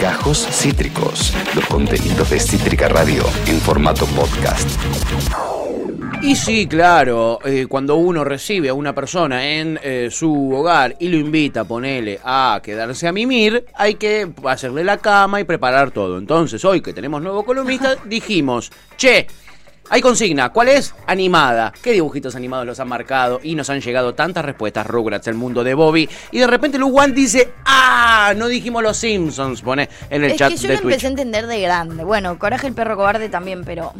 Gajos Cítricos, los contenidos de Cítrica Radio en formato podcast. Y sí, claro, eh, cuando uno recibe a una persona en eh, su hogar y lo invita, ponele, a quedarse a mimir, hay que hacerle la cama y preparar todo. Entonces, hoy que tenemos nuevo columnista, dijimos, che, hay consigna, ¿cuál es? Animada. ¿Qué dibujitos animados los han marcado? Y nos han llegado tantas respuestas, Rugrats, el mundo de Bobby. Y de repente Luwan dice, ¡ah! No dijimos los Simpsons, pone en el es chat que yo de lo Twitch. empecé a entender de grande. Bueno, Coraje el perro cobarde también, pero.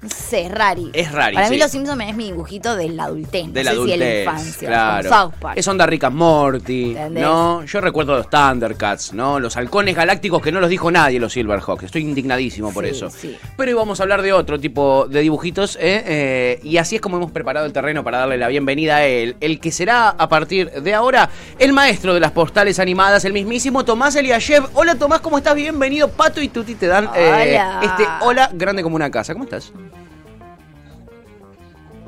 No sé, es rari. Es rari, Para mí los Simpsons es mi dibujito de la adultez. de no la sé si de la adultez, infancia. claro. South Park. Es onda Rick Morty, ¿Entendés? ¿no? Yo recuerdo los Thundercats, ¿no? Los halcones galácticos que no los dijo nadie, los Silverhawks. Estoy indignadísimo por Sí, eso. sí. Pero hoy vamos a hablar de otro tipo de dibujitos, ¿eh? Eh, y así es como hemos preparado el terreno para darle la bienvenida a él. El que será, a partir de ahora, el maestro de las postales animadas, el mismísimo Tomás Eliashev. Hola Tomás, ¿cómo estás? Bienvenido. Pato y Tuti te dan eh, Hola. este hola grande como una casa. ¿Cómo estás?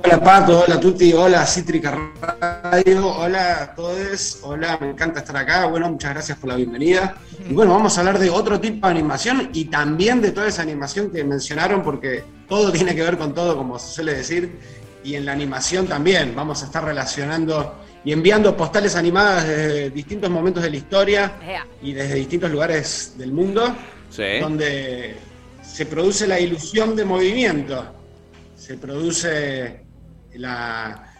Hola Pato, hola Tuti, hola Cítrica Radio, hola a todos, hola, me encanta estar acá, bueno, muchas gracias por la bienvenida. Y bueno, vamos a hablar de otro tipo de animación y también de toda esa animación que mencionaron porque todo tiene que ver con todo, como se suele decir, y en la animación también. Vamos a estar relacionando y enviando postales animadas desde distintos momentos de la historia y desde distintos lugares del mundo Sí. donde se produce la ilusión de movimiento, se produce la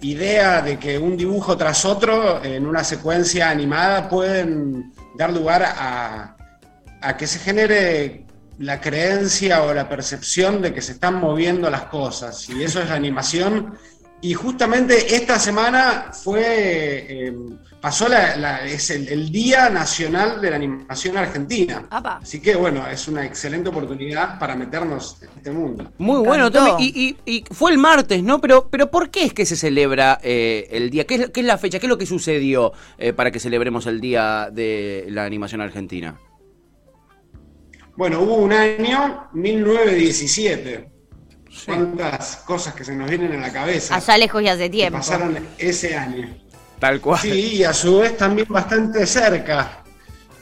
idea de que un dibujo tras otro en una secuencia animada pueden dar lugar a, que se genere la creencia o la percepción de que se están moviendo las cosas, y eso es la animación. Y justamente esta semana fue, eh, pasó la- la- es el, el Día Nacional de la Animación Argentina. Apa. Así que bueno, es una excelente oportunidad para meternos en este mundo. Muy bueno. Tommy. Y, y- y fue el martes, ¿no? Pero, pero ¿por qué es que se celebra eh, el día? ¿Qué es, qué es la fecha? ¿Qué es lo que sucedió eh, para que celebremos el Día de la Animación Argentina? Bueno, hubo un año, 1917. Cuántas cosas que se nos vienen a la cabeza Allá lejos y hace tiempo. pasaron ese año. Tal cual. Sí, y a su vez también bastante cerca.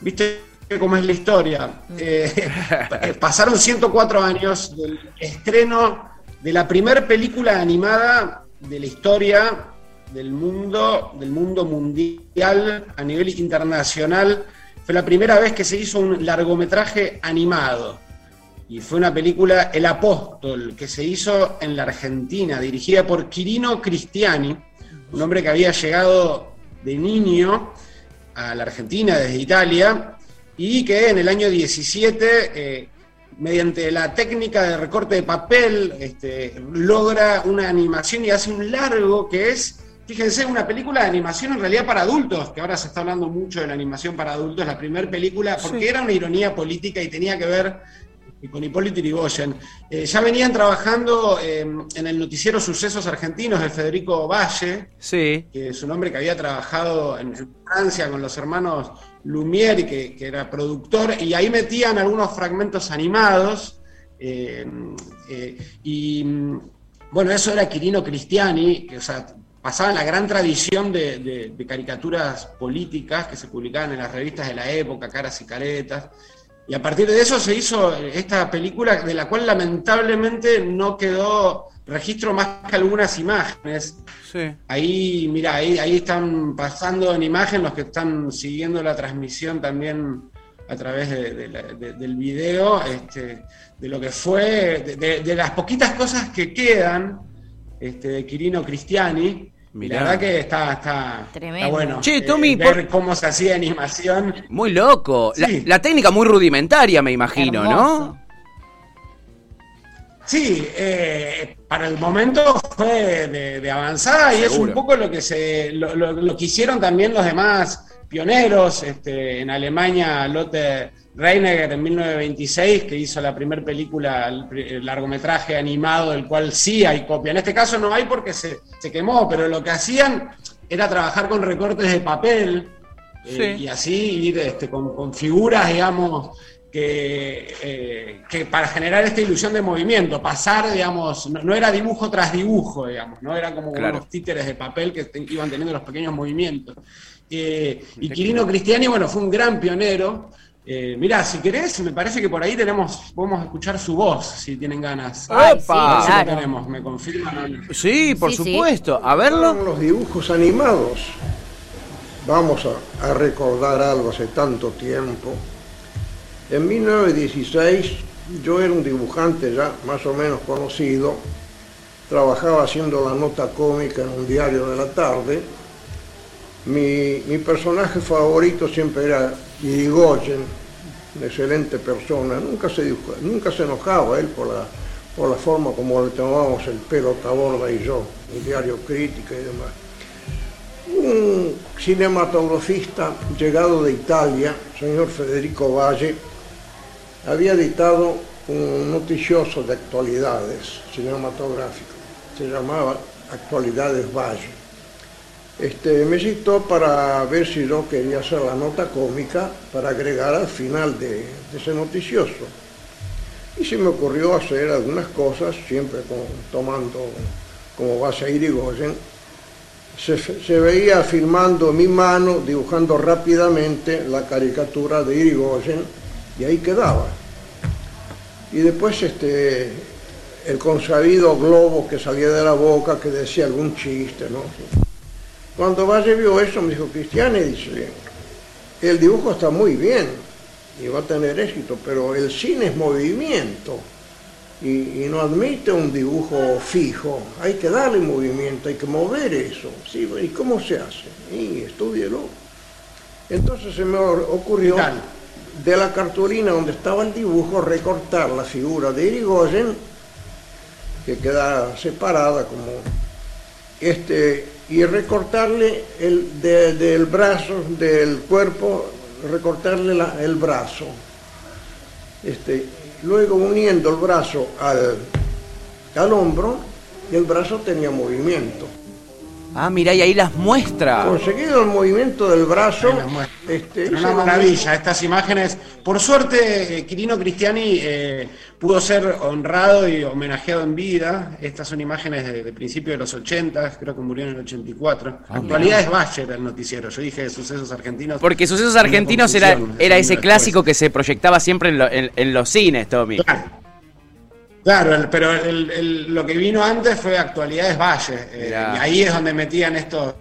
¿Viste cómo es la historia? Eh, eh, pasaron 104 años del estreno de la primera película animada de la historia del mundo, del mundo mundial a nivel internacional. Fue la primera vez que se hizo un largometraje animado. Y fue una película El Apóstol, que se hizo en la Argentina, dirigida por Quirino Cristiani, un hombre que había llegado de niño a la Argentina desde Italia y que en el año 17, eh, mediante la técnica de recorte de papel, este, logra una animación y hace un largo que es, fíjense, una película de animación en realidad para adultos, que ahora se está hablando mucho de la animación para adultos, la primera película, porque era una ironía política y tenía que ver y con Hipólito Yrigoyen. Eh, ya venían trabajando eh, en el noticiero Sucesos Argentinos de Federico Valle, Sí. que es un hombre que había trabajado en, en Francia con los hermanos Lumière, que, que era productor, y ahí metían algunos fragmentos animados. eh, y bueno, eso era Quirino Cristiani, que o sea, pasaba en la gran tradición de, de- de caricaturas políticas que se publicaban en las revistas de la época, Caras y Caretas. Y a partir de eso se hizo esta película de la cual lamentablemente no quedó registro más que algunas imágenes. Sí. Ahí, mira, ahí, ahí están pasando en imagen los que están siguiendo la transmisión también a través de- de la- de- del video, este, de lo que fue, de las poquitas cosas que quedan este, de Quirino Cristiani. Mirá. la verdad que está, está, Tremendo. está bueno. Che, eh, Tommy, ver por- cómo se hacía animación. Muy loco. La, Sí. la técnica muy rudimentaria, me imagino, Hermoso. ¿no? Sí, eh, para el momento fue de, de avanzada y es un poco lo que se lo, lo- lo que hicieron también los demás pioneros este, en Alemania, Lotte Reiniger en 1926, que hizo la primera película, el, largometraje animado, del cual sí hay copia. En este caso no hay porque se, se quemó, pero lo que hacían era trabajar con recortes de papel eh, y así ir este, con, con figuras, digamos, que, eh, que para generar esta ilusión de movimiento, pasar, digamos, no, no era dibujo tras dibujo, digamos, no era como Claro. unos títeres de papel que te- iban teniendo los pequeños movimientos. Eh, y Quirino Cristiani, bueno, fue un gran pionero. Eh, mirá, si querés, me parece que por ahí tenemos, podemos escuchar su voz, si tienen ganas. Ay, sí, ¡Opa! Sí, lo claro. tenemos, me confirman. Sí, por Sí, sí. supuesto. A verlo. Los dibujos animados. Vamos a, a recordar algo hace tanto tiempo. En 1916 yo era un dibujante ya más o menos conocido. Trabajaba haciendo la nota cómica en un diario de la tarde. Mi, mi personaje favorito siempre era Irigoyen, una excelente persona. Nunca se, nunca se enojaba él por la, por la forma como le tomábamos el pelo Taborda y yo, el diario Crítica y demás. Un cinematografista llegado de Italia, señor Federico Valle, había editado un noticioso de actualidades cinematográfico. Se llamaba Actualidades Valle. Este, me citó para ver si yo quería hacer la nota cómica para agregar al final de, ese noticioso. Y se me ocurrió hacer algunas cosas, siempre tomando como base a Irigoyen. Se, se veía filmando mi mano, dibujando rápidamente la caricatura de Irigoyen, y ahí quedaba. Y después este, el consabido globo que salía de la boca, que decía algún chiste, ¿no? Cuando Valle vio eso, me dijo, Cristiane, dice, el dibujo está muy bien y va a tener éxito, pero el cine es movimiento y, y no admite un dibujo fijo. Hay que darle movimiento, hay que mover eso. ¿sí? ¿Y cómo se hace? Y estúdielo. Entonces se me ocurrió de la cartulina donde estaba el dibujo recortar la figura de Irigoyen, que queda separada como este, y recortarle el de- del brazo, del cuerpo, recortarle el brazo. Este, luego uniendo el brazo al, al hombro, el brazo tenía movimiento. Ah, mira, y ahí las muestra. Conseguido el movimiento del brazo, este, una maravilla, estas imágenes. Por suerte, eh, Quirino Cristiani eh, pudo ser honrado y homenajeado en vida. Estas son imágenes de, de principio de los 80, creo que murió en el 84. Actualidad es Bayer el noticiero. Yo dije sucesos argentinos. Porque Sucesos Argentinos era, era ese después. clásico que se proyectaba siempre en, lo- en- en los cines, Tommy. Claro. Claro, el- pero el- el- lo que vino antes fue Actualidades Valle. eh, y ahí es donde metían estos,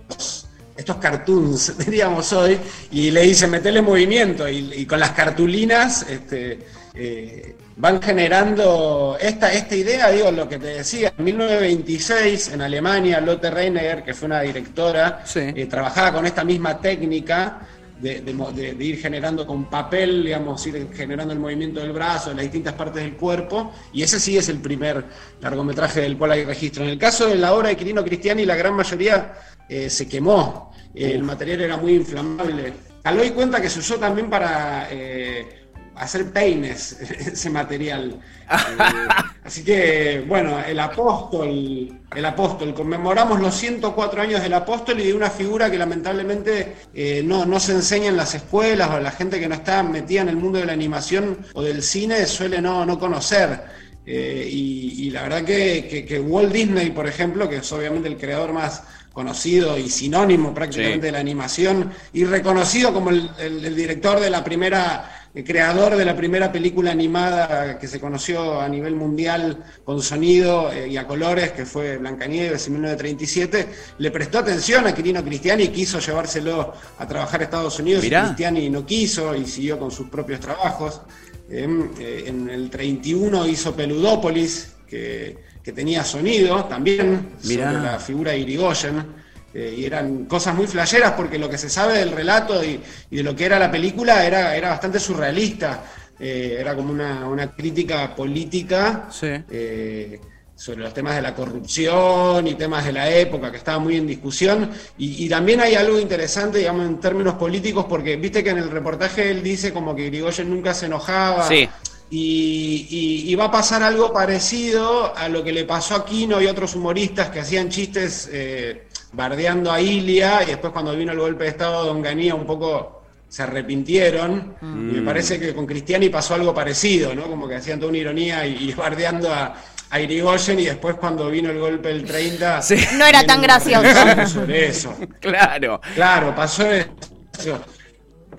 estos cartoons, diríamos hoy, y le dicen metele movimiento. Y, y con las cartulinas este, eh, van generando esta, esta idea, digo, lo que te decía. En 1926, en Alemania, Lotte Reiniger, que fue una directora, Sí. eh, trabajaba con esta misma técnica de, ir generando con papel, digamos, ir generando el movimiento del brazo, de las distintas partes del cuerpo, y ese sí es el primer largometraje del cual hay registro. En el caso de la obra de Quirino Cristiani, la gran mayoría eh, se quemó, el material era muy inflamable. Caló y cuenta que se usó también para eh, hacer peines, ese material. Eh, así que, bueno, el apóstol, el apóstol, conmemoramos los 104 años del apóstol y de una figura que lamentablemente eh, no, no se enseña en las escuelas o la gente que no está metida en el mundo de la animación o del cine suele no, no conocer. Eh, y, y la verdad que, que- que Walt Disney, por ejemplo, que es obviamente el creador más conocido y sinónimo prácticamente Sí. de la animación y reconocido como el, el- el director de la primera, el creador de la primera película animada que se conoció a nivel mundial con sonido eh, y a colores, que fue Blancanieves en 1937, le prestó atención a Quirino Cristiani y quiso llevárselo a trabajar a Estados Unidos Mirá. Cristiani no quiso y siguió con sus propios trabajos. Eh, eh, en el 31 hizo Peludópolis, que, que tenía sonido también, Mirá. sobre la figura de Irigoyen. Eh, y eran cosas muy flasheras porque lo que se sabe del relato y, y de lo que era la película era, era bastante surrealista. Eh, era como una, una crítica política Sí. eh, sobre los temas de la corrupción y temas de la época que estaba muy en discusión. Y, y también hay algo interesante, digamos, en términos políticos, porque viste que en el reportaje él dice como que Irigoyen nunca se enojaba. Sí. Y, y- y va a pasar algo parecido a lo que le pasó a Kino y otros humoristas que hacían chistes eh, bardeando a Ilia y después cuando vino el golpe de Estado de Onganía un poco se arrepintieron y me parece que con Cristiani pasó algo parecido, ¿no? Como que hacían toda una ironía y, y bardeando a, a Irigoyen y después cuando vino el golpe del 30... Sí. No era tan gracioso. relato Sobre eso. Claro. Claro, pasó eso.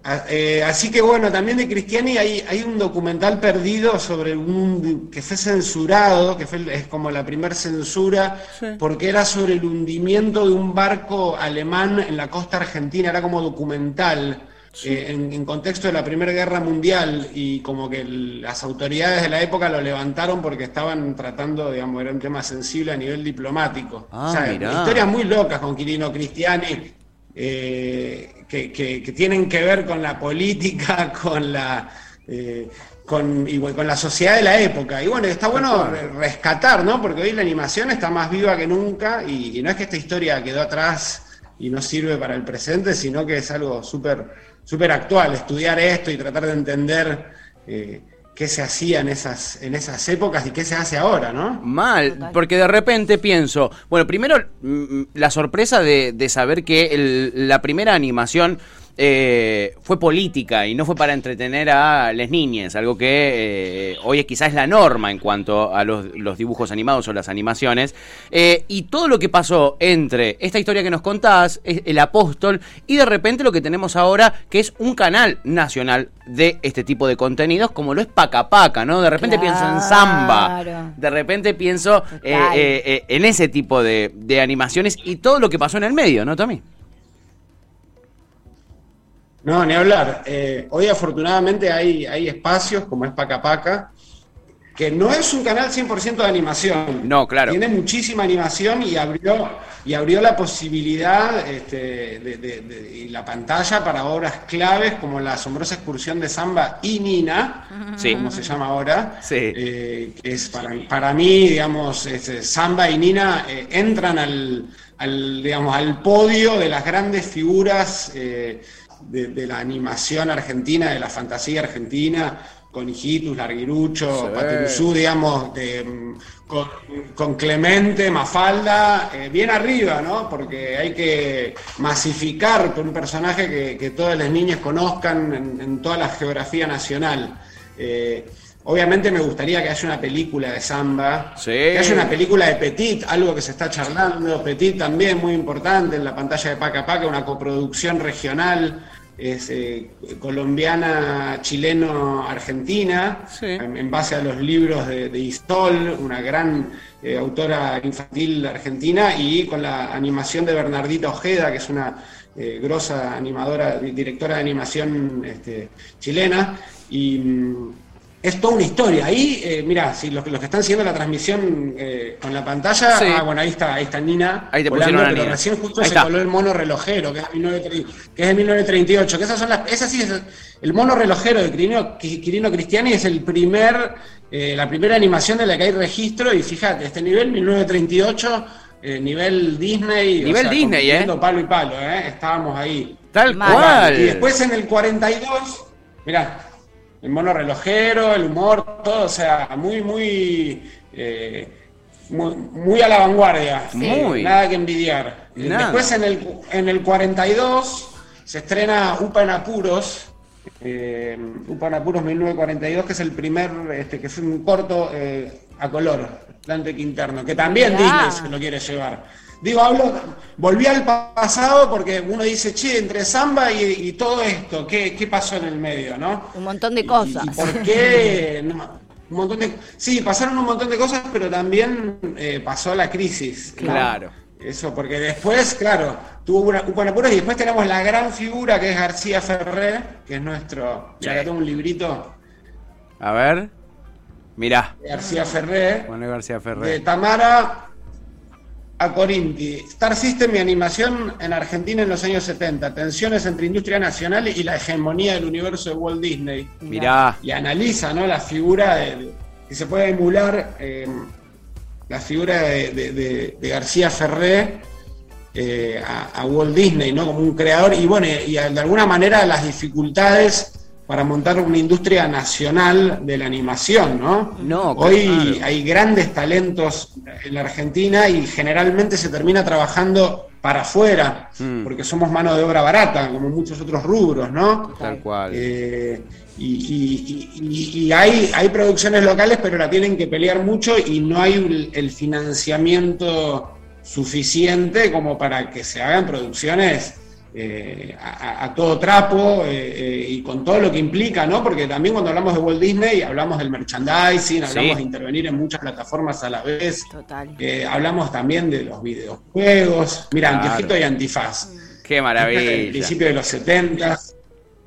A- eh, así que bueno, también de Cristiani hay, hay un documental perdido sobre un que fue censurado, que fue, el- es como la primer censura, porque era sobre el hundimiento de un barco alemán en la costa argentina, era como documental. eh, en, en contexto de la Primera Guerra Mundial y como que el- las autoridades de la época lo levantaron porque estaban tratando, digamos, era un tema sensible a nivel diplomático. Ah, o sea, mirá. historias muy locas con Quirino Cristiani, eh, que, que- que tienen que ver con la política, con la eh, con, y bueno, con la sociedad de la época. Y bueno, está bueno re- rescatar, ¿no? Porque hoy la animación está más viva que nunca y, y no es que esta historia quedó atrás y no sirve para el presente, sino que es algo súper súper actual, estudiar esto y tratar de entender eh, qué se hacía en esas, en esas épocas y qué se hace ahora, ¿no? Mal, porque de repente pienso, bueno, primero mm, la sorpresa de, de saber que el- la primera animación eh, fue política y no fue para entretener a las niñas, algo que eh, hoy es quizás la norma en cuanto a los, los dibujos animados o las animaciones. Eh, y todo lo que pasó entre esta historia que nos contás, el apóstol, y de repente lo que tenemos ahora, que es un canal nacional de este tipo de contenidos, como lo es Paca Paca, ¿no? De repente pienso en Samba, de repente pienso eh, eh, en ese tipo de, de animaciones y todo lo que pasó en el medio, ¿no, Tommy? No, ni hablar. Eh, hoy afortunadamente hay, hay espacios como es Paca Paca, que no es un canal 100% de animación. No, claro. Tiene muchísima animación y abrió, y abrió la posibilidad este, de, de- de- y la pantalla para obras claves como la asombrosa excursión de Samba y Nina, Sí. como se llama ahora. Sí. Eh, que es para, para mí, digamos, este, Samba y Nina eh, entran al, al, digamos, al podio de las grandes figuras eh, de, de la animación argentina, de la fantasía argentina, con Hijitus, Larguirucho, Sí. Pateruzú, digamos, de, con, con Clemente, Mafalda, eh, bien arriba, ¿no? Porque hay que masificar con un personaje que, que todas las niñas conozcan en, en toda la geografía nacional. Eh, obviamente me gustaría que haya una película de samba, Sí. que haya una película de Petit, algo que se está charlando, Petit también muy importante en la pantalla de Paca Paca, una coproducción regional, es eh, colombiana, chileno, argentina, Sí. en, en base a los libros de, de Istol, una gran eh, autora infantil argentina, y con la animación de Bernardita Ojeda, que es una eh, grosa animadora, di- directora de animación este, chilena, y mm, es toda una historia. Ahí, eh, mira, si los, los que están siguiendo la transmisión eh, con la pantalla, Sí. ah, bueno, ahí está, ahí está Nina. Ahí te volando, pusieron pero Nina. recién justo Ahí se está. coló el mono relojero, que es, 1930 que es de 1938, que esas son las, esa sí es el mono relojero de Quirino, Quirino Cristiani es el primer, eh, la primera animación de la que hay registro, y fíjate, este nivel 1938, eh, nivel Disney, Nivel Disney, ¿eh? palo y palo, ¿eh? estábamos ahí. Tal cual. Y después en el 42, mirá, el mono relojero, el humor, todo, o sea, muy, muy, eh, muy, muy a la vanguardia. Sí. Muy. Nada que envidiar. Nada. Después en el, en el 42 se estrena Upa en Apuros, eh, Upa en Apuros 1942, que es el primer, este, que es un corto eh, a color, Dante Quinterno, que también Mirá. Disney se lo quiere llevar. Digo, hablo, volví al pa- pasado porque uno dice, che, entre samba y, y todo esto, ¿qué, ¿qué pasó en el medio, no? Un montón de cosas. ¿Y, por qué? No, un montón de, sí, pasaron un montón de cosas, pero también eh, pasó la crisis. ¿no? Claro. Eso, porque después, claro, tuvo una, un apuros y después tenemos la gran figura que es García Ferré, que es nuestro. Ya acá tengo un librito A ver. Mirá. de García Ferré, Juan García de Ferrer. Tamara a Corinti. Star System y animación en Argentina en los años 70. Tensiones entre industria nacional y la hegemonía del universo de Walt Disney. Mirá. y analiza ¿no? la figura de, de- que se puede emular eh, la figura de, García Ferré eh, a, a Walt Disney ¿no? como un creador y bueno y de alguna manera las dificultades para montar una industria nacional de la animación ¿no? No, hoy claro. hay grandes talentos en la Argentina y generalmente se termina trabajando para afuera, Mm. porque somos mano de obra barata, como muchos otros rubros, ¿no? Tal cual. Eh, y y- y- y- y hay, hay producciones locales, pero la tienen que pelear mucho y no hay el, el financiamiento suficiente como para que se hagan producciones eh, a, a todo trapo eh, eh, y con todo lo que implica, ¿no? Porque también cuando hablamos de Walt Disney hablamos del merchandising, hablamos Sí. de intervenir en muchas plataformas a la vez, Total. eh, hablamos también de los videojuegos, mira, Claro. Antiojito y Antifaz. Qué El maravilla. principio de los 70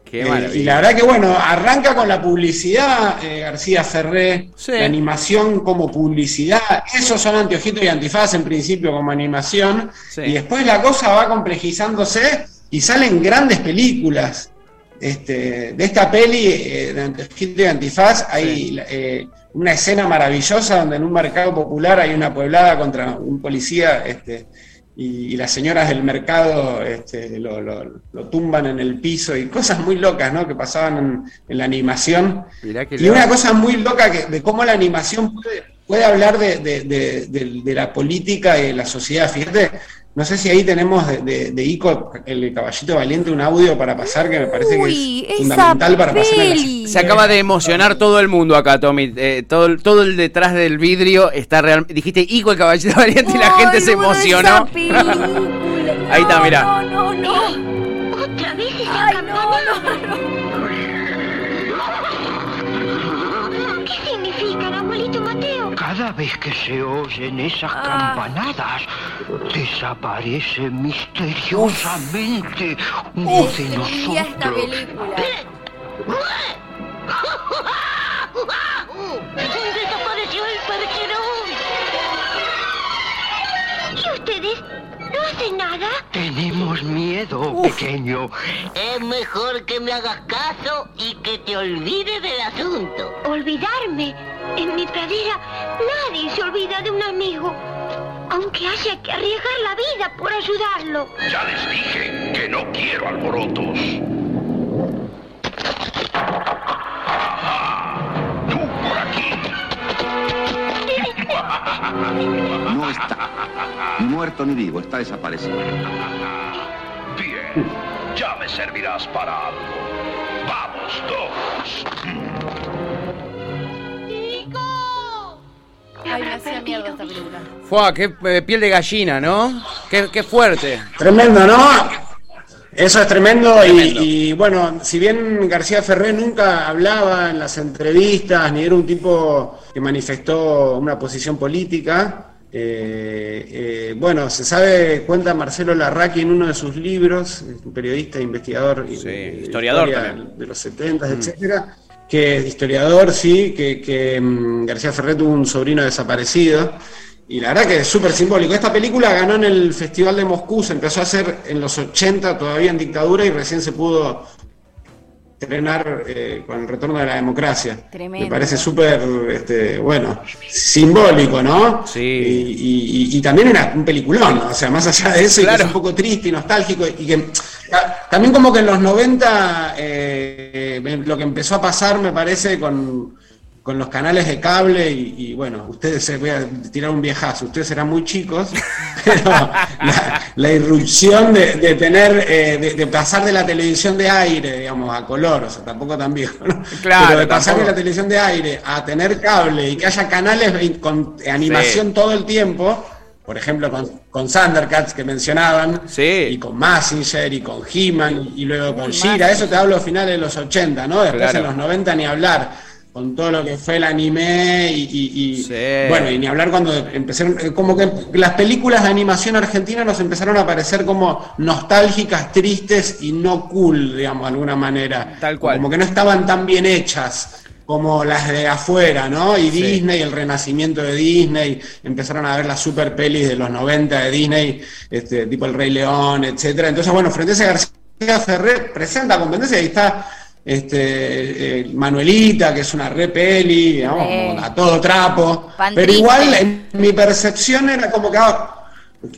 Qué eh, maravilla. y la verdad que bueno, arranca con la publicidad, eh, García Ferré, Sí. la animación como publicidad, esos son anteojitos y antifaz en principio como animación, Sí. y después la cosa va complejizándose y salen grandes películas. Este, de esta peli eh, de y antifaz hay eh, una escena maravillosa donde en un mercado popular hay una pueblada contra un policía este, y, y las señoras del mercado este, lo, lo- lo tumban en el piso y cosas muy locas ¿no? que pasaban en, en la animación. Y una cosa muy loca que, de cómo la animación puede, puede hablar de, de- de- de- de la política y de la sociedad. Fíjate, no sé si ahí tenemos de, de, de Ico, el caballito valiente, un audio para pasar que me parece Uy, que es fundamental para pasar la-. Se acaba de emocionar todo el mundo acá, Tommy. Eh, todo, el- todo el detrás del vidrio está real. Dijiste Ico el caballero valiente y la gente se emocionó. Ahí está, No, mirá. No, no, no. Cada vez que se oyen esas Ah. campanadas, desaparece misteriosamente uno de Destruía esta nosotros. película. Desapareció el percherón. ¿Y ustedes no hacen nada? Tenemos miedo, pequeño. Es mejor que me hagas caso y que te olvides del asunto. Olvidarme. En mi pradera nadie se olvida de un amigo. Aunque haya que arriesgar la vida por ayudarlo. Ya les dije que no quiero alborotos. Tú por aquí. No está. Ni muerto ni vivo, está desaparecido. Bien, ya me servirás para algo. Vamos, dos. Ay, me hacía mierda esta película. Fua, qué eh, piel de gallina, ¿no? Qué, qué fuerte. Tremendo, ¿no? Eso es tremendo, y- Tremendo. Y, bueno, si bien García Ferré nunca hablaba en las entrevistas, ni era un tipo que manifestó una posición política, eh, eh, bueno, se sabe, cuenta Marcelo Larraqui en uno de sus libros, un periodista, investigador, y- Sí, historiador historia también. Mm. de los 70, etcétera, que es historiador, sí, que, que, mm, García Ferré tuvo un sobrino desaparecido. Y la verdad que es súper simbólico. Esta película ganó en el Festival de Moscú, se empezó a hacer en los 80, todavía en dictadura, y recién se pudo estrenar eh, con el retorno de la democracia. Tremendo. Me parece súper, este, bueno, simbólico, ¿no? Sí. Y, y- y también era un peliculón, ¿no? o sea, más allá de eso, y que es un poco triste y nostálgico, y que ta- también como que en los 90 eh, eh, lo que empezó a pasar, me parece, con, con los canales de cable, y, y, bueno, ustedes se voy a tirar un viejazo, ustedes eran muy chicos, pero la, la irrupción de, de tener, eh, de, de pasar de la televisión de aire, digamos, a color, o sea, tampoco tan viejo, ¿no? Claro, pero de pasar tampoco. de la televisión de aire a tener cable y que haya canales con animación todo el tiempo, por ejemplo con, con Thundercats que mencionaban, Sí. y con Massinger y con He-Man y luego con Shira, eso te hablo a finales de los 80, ¿no? Después Claro. en los 90 ni hablar, con todo lo que fue el anime y, y- y- Sí. bueno, y ni hablar cuando empezaron, eh, como que las películas de animación argentina nos empezaron a parecer como nostálgicas, tristes y no cool, digamos, de alguna manera. Tal cual. Como que no estaban tan bien hechas como las de afuera, ¿no? Y Sí. Disney, el renacimiento de Disney, empezaron a ver las super pelis de los 90 de Disney, este, tipo El Rey León, etcétera. Entonces, bueno, frente a ese García Ferrer presenta competencia y está este, eh, Manuelita, que es una re peli, digamos, a todo trapo. Pero triste. igual, en mi percepción era como que ah,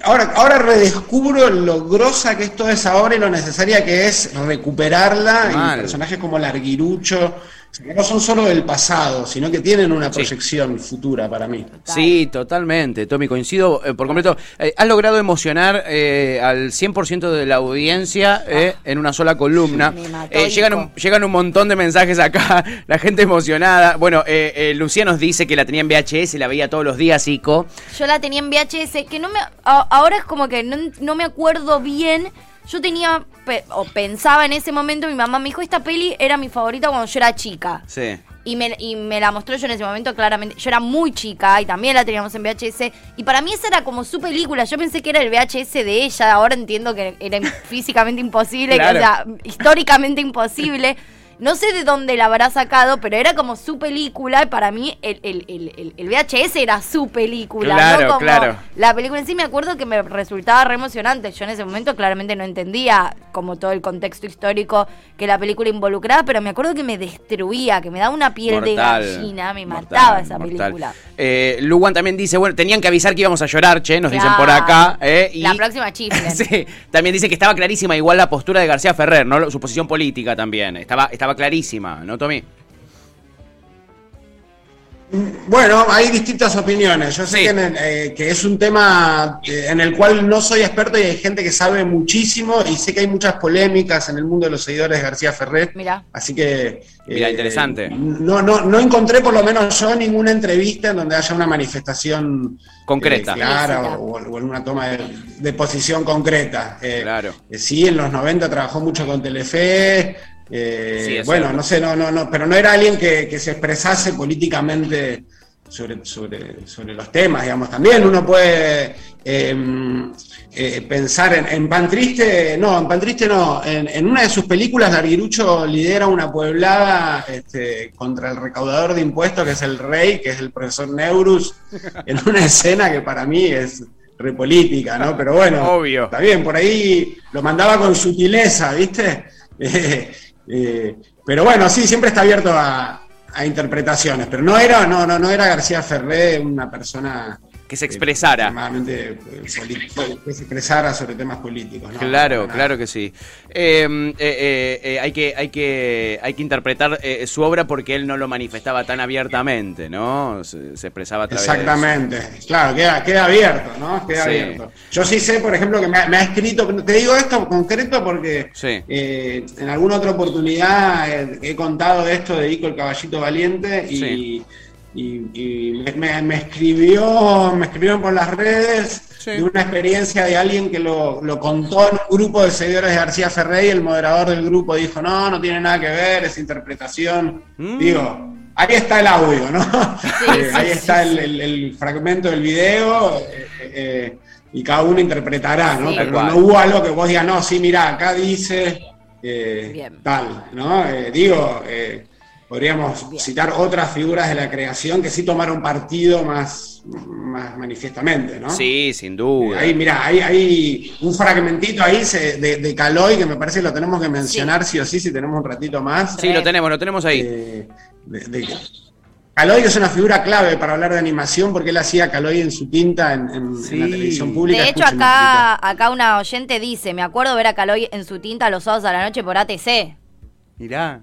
Ahora, ahora redescubro lo grosa que esto es ahora y lo necesaria que es recuperarla. Mal. Y personajes como Larguirucho, que no son solo del pasado, sino que tienen una proyección futura para mí. Sí, totalmente, Tommy, coincido eh, por completo. Eh, has logrado emocionar eh, al 100% de la audiencia eh, en una sola columna. Me mató, Eh, llegan, un, llegan un montón de mensajes acá, la gente emocionada. Bueno, eh, eh, Lucía nos dice que la tenía en VHS, la veía todos los días, Ico. Yo la tenía en VHS, que no me. a- ahora es como que no, no me acuerdo bien. Yo tenía, pe- o pensaba en ese momento, mi mamá me dijo, esta peli era mi favorita cuando yo era chica. Sí. Y me, y me la mostró yo en ese momento claramente. Yo era muy chica y también la teníamos en VHS. Y para mí esa era como su película. Yo pensé que era el VHS de ella. Ahora entiendo que era físicamente imposible, que, o sea, históricamente imposible. No sé de dónde la habrá sacado, pero era como su película. Y para mí el, el- el- el- VHS era su película. Claro, no como claro. La película en sí me acuerdo que me resultaba re emocionante. Yo en ese momento claramente no entendía como todo el contexto histórico que la película involucraba, pero me acuerdo que me destruía, que me daba una piel de gallina, me mortal, mataba esa mortal. película. Eh, Luwan también dice, bueno, tenían que avisar que íbamos a llorar, che, nos dicen por acá. eh, y La próxima chiflen. Sí, también dice que estaba clarísima igual la postura de García Ferrer, ¿no? Su posición política también. Estaba, estaba clarísima, ¿no, Tommy? Bueno, hay distintas opiniones. Yo sé Sí. que, en el- eh, que es un tema eh, en el cual no soy experto y hay gente que sabe muchísimo y sé que hay muchas polémicas en el mundo de los seguidores de García Ferrer. Mirá. Así que... eh, Mira, interesante. No, no, no encontré por lo menos yo ninguna entrevista en donde haya una manifestación Concreta. eh, clara o, o en una toma de, de posición concreta. Eh, Claro. eh, sí, en los 90 trabajó mucho con Telefe. Eh, Sí, bueno, cierto. no sé, no, no, no, pero no era alguien que, que se expresase políticamente sobre, sobre, sobre los temas, digamos. También uno puede eh, eh, pensar en, en Pan Triste, no, en Pan Triste no, en, en una de sus películas Larguirucho lidera una pueblada este, contra el recaudador de impuestos, que es el rey, que es el profesor Neurus, en una escena que para mí es repolítica, ¿no? Pero bueno, Obvio. está bien, por ahí lo mandaba con sutileza, ¿viste? Eh, eh, pero bueno, sí, siempre está abierto a, interpretaciones, pero no era, no, no, no era García Ferré una persona Que se expresara. eh, que se expresara sobre temas políticos. ¿no? Claro, claro que sí. Eh, eh, eh, eh, hay, que, hay, que, hay que interpretar su obra porque él no lo manifestaba tan abiertamente, ¿no? Se, se expresaba a través de Exactamente, claro, queda, queda abierto, ¿no? Queda Sí. abierto. Yo sí sé, por ejemplo, que me ha, me ha escrito, te digo esto concreto porque Sí. en alguna otra oportunidad he contado esto de Ico el Caballito Valiente y, Sí. Y- y me, me- me escribió, me escribieron por las redes Sí. de una experiencia de alguien que lo, lo contó en un grupo de seguidores de García Ferrey y el moderador del grupo dijo, no, no tiene nada que ver, es interpretación. Mm. Digo, ahí está el audio, ¿no? Eh, sí, ahí sí, está el, el- el fragmento del video eh, eh, y cada uno interpretará, ¿no? Sí. Pero no hubo algo que vos digas, no, sí, mira, acá dice eh, tal, ¿no? Eh, digo, eh, podríamos Bien. citar otras figuras de la creación que sí tomaron partido más, más manifiestamente, ¿no? Sí, sin duda. Ahí, mira, hay, hay un fragmentito ahí se- de, de Caloy que me parece que lo tenemos que mencionar sí, o sí si tenemos un ratito más. Sí, lo tenemos, lo tenemos ahí. Eh, de, de- Caloy es una figura clave para hablar de animación porque él hacía Caloy en su tinta en, en- en Sí. la televisión pública. De hecho, Escuchen acá, acá una oyente dice, me acuerdo ver a Caloy en su tinta los sábados a la noche por ATC. Mirá.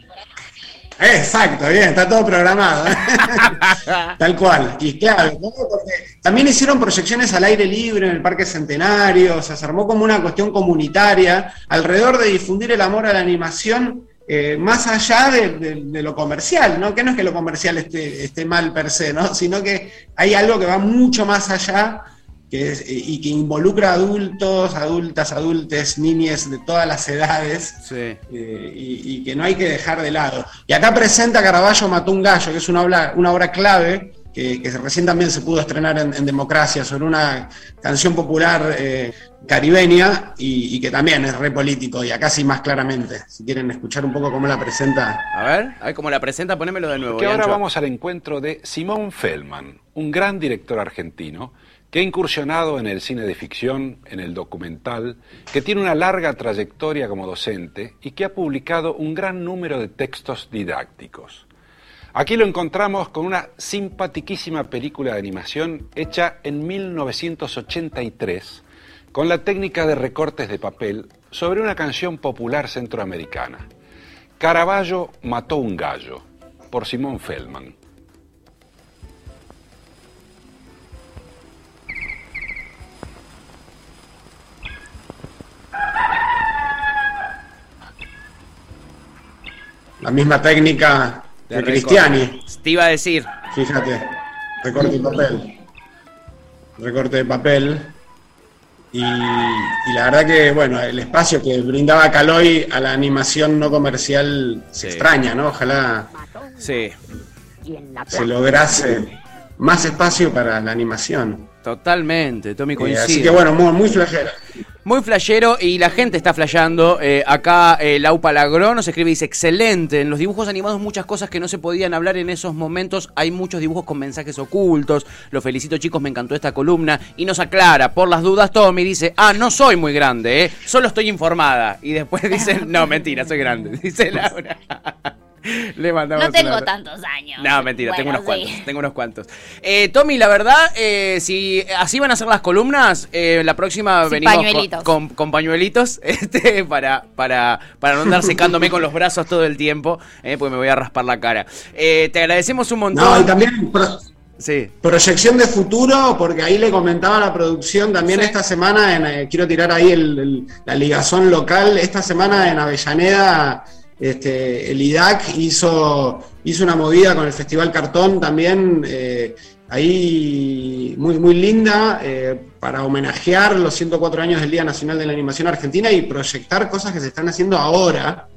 Exacto, bien, está todo programado. ¿eh? Tal cual. Y claro, ¿no? Porque también hicieron proyecciones al aire libre en el Parque Centenario, o sea, se armó como una cuestión comunitaria alrededor de difundir el amor a la animación. eh, más allá de, de- de lo comercial, ¿no? Que no es que lo comercial esté, esté mal per se, ¿no? Sino que hay algo que va mucho más allá que es- eh, y que involucra a adultos, adultas, adultes, niñes de todas las edades Sí. eh, y, y que no hay que dejar de lado. Y acá presenta Caravaggio Mató un gallo, que es una obra, una obra clave, que, que recién también se pudo estrenar en, en Democracia, sobre una canción popular eh, caribeña y, y que también es re político, y acá sí más claramente. Si quieren escuchar un poco cómo la presenta. A ver, a ver cómo la presenta, ponémelo de nuevo. Que ahora vamos al encuentro de Simón Feldman, un gran director argentino que ha incursionado en el cine de ficción, en el documental, que tiene una larga trayectoria como docente y que ha publicado un gran número de textos didácticos. Aquí lo encontramos con una simpatiquísima película de animación hecha en 1983 con la técnica de recortes de papel sobre una canción popular centroamericana. Caravaggio mató un gallo, por Simón Feldman. La misma técnica de. Cristiani. Te iba a decir. Fíjate, recorte de papel. Recorte de papel. Y, y la verdad que, bueno, el espacio que brindaba Caloi a la animación no comercial se extraña, ¿no? Ojalá Sí, se lograse más espacio para la animación. totalmente, Tommy Eh, coincide. así que, bueno, muy, muy flashera. Muy flashero y la gente está flasheando. Eh, acá eh, Laupa Lagrón nos escribe dice, excelente, en los dibujos animados muchas cosas que no se podían hablar en esos momentos. Hay muchos dibujos con mensajes ocultos. Los felicito chicos, me encantó esta columna. Y nos aclara, por las dudas, Tommy dice, ah, no soy muy grande, eh, solo estoy informada. Y después dice, no, mentira, soy grande, dice Laura. Le mandamos No tengo tantos años. No, mentira, tengo unos sí. cuantos, tengo unos cuantos. Eh, Tommy, la verdad, eh, si así van a ser las columnas, eh, la próxima Sí, venimos con- pañuelitos. Con, con pañuelitos este, para, para, para no andar secándome con los brazos todo el tiempo, eh, porque me voy a raspar la cara. Eh, te agradecemos un montón. No, y también pro- Sí. proyección de futuro, porque ahí le comentaba a la producción también Sí. esta semana, en, eh, quiero tirar ahí el- el- la ligazón local, esta semana en Avellaneda, este, el IDAC hizo, hizo una movida con el Festival Cartón también, eh, ahí muy, muy linda, eh, para homenajear los 104 años del Día Nacional de la Animación Argentina y proyectar cosas que se están haciendo ahora.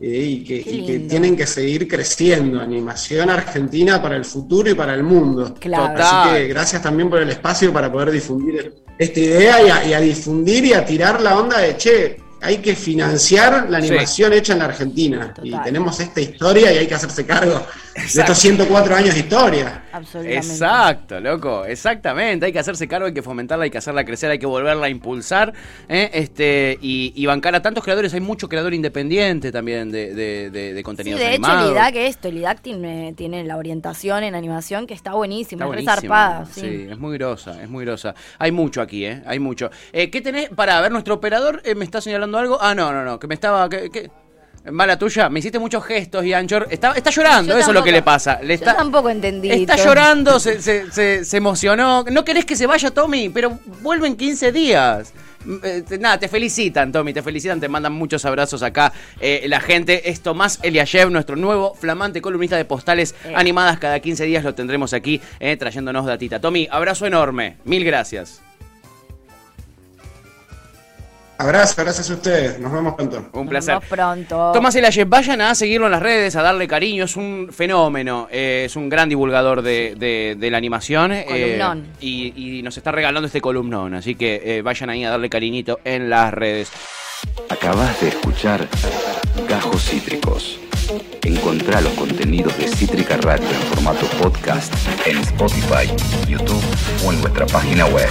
eh, y, que, y tienen que seguir creciendo, animación argentina para el futuro y para el mundo. Claro. Así que gracias también por el espacio para poder difundir esta idea y a, y a difundir y a tirar la onda de, che, hay que financiar la Sí. animación hecha en la Argentina. Y tenemos esta historia y hay que hacerse cargo de estos 104 años de historia. Absolutamente. Exacto, loco, exactamente. Hay que hacerse cargo, hay que fomentarla, hay que hacerla crecer, hay que volverla a impulsar ¿eh? este, y, y bancar a tantos creadores. Hay mucho creador independiente también de, de, de, de Sí, contenidos de hecho, animados. el IDAC esto, el IDAC tiene, tiene la orientación en animación que está buenísima, Está es zarpada, sí. Sí, es muy grosa, es muy grosa. Hay mucho aquí, ¿eh? Hay mucho. Eh, ¿Qué tenés? Para ver, nuestro operador eh, me está señalando algo. Ah, no, no, no, que me estaba... Que, que- Mala tuya, me hiciste muchos gestos y Anchor. Está, está llorando, Yo eso es lo que le pasa. Le Yo está, tampoco entendí. Está todo. llorando, se, se, se, se emocionó. No querés que se vaya Tommy, pero vuelve en 15 días. Mm, eh, te- nada, te felicitan, Tommy, te felicitan, te mandan muchos abrazos acá. eh, la gente es Tomás Eliashev, nuestro nuevo flamante columnista de postales Eh. animadas. Cada 15 días lo tendremos aquí eh, trayéndonos datita. Tommy, abrazo enorme. Mil gracias. Abrazo, gracias a ustedes. Nos vemos pronto. Un Nos placer. vemos pronto. Tomás Eliashev, vayan a seguirlo en las redes, a darle cariño, es un fenómeno, eh, es un gran divulgador de, de- de la animación. eh, Columnón. y, y nos está regalando este columnón, así que eh, vayan ahí a darle cariñito en las redes. Acabas de escuchar Gajos Cítricos. Encontrá los contenidos de Cítrica Radio en formato podcast en Spotify, YouTube o en nuestra página web.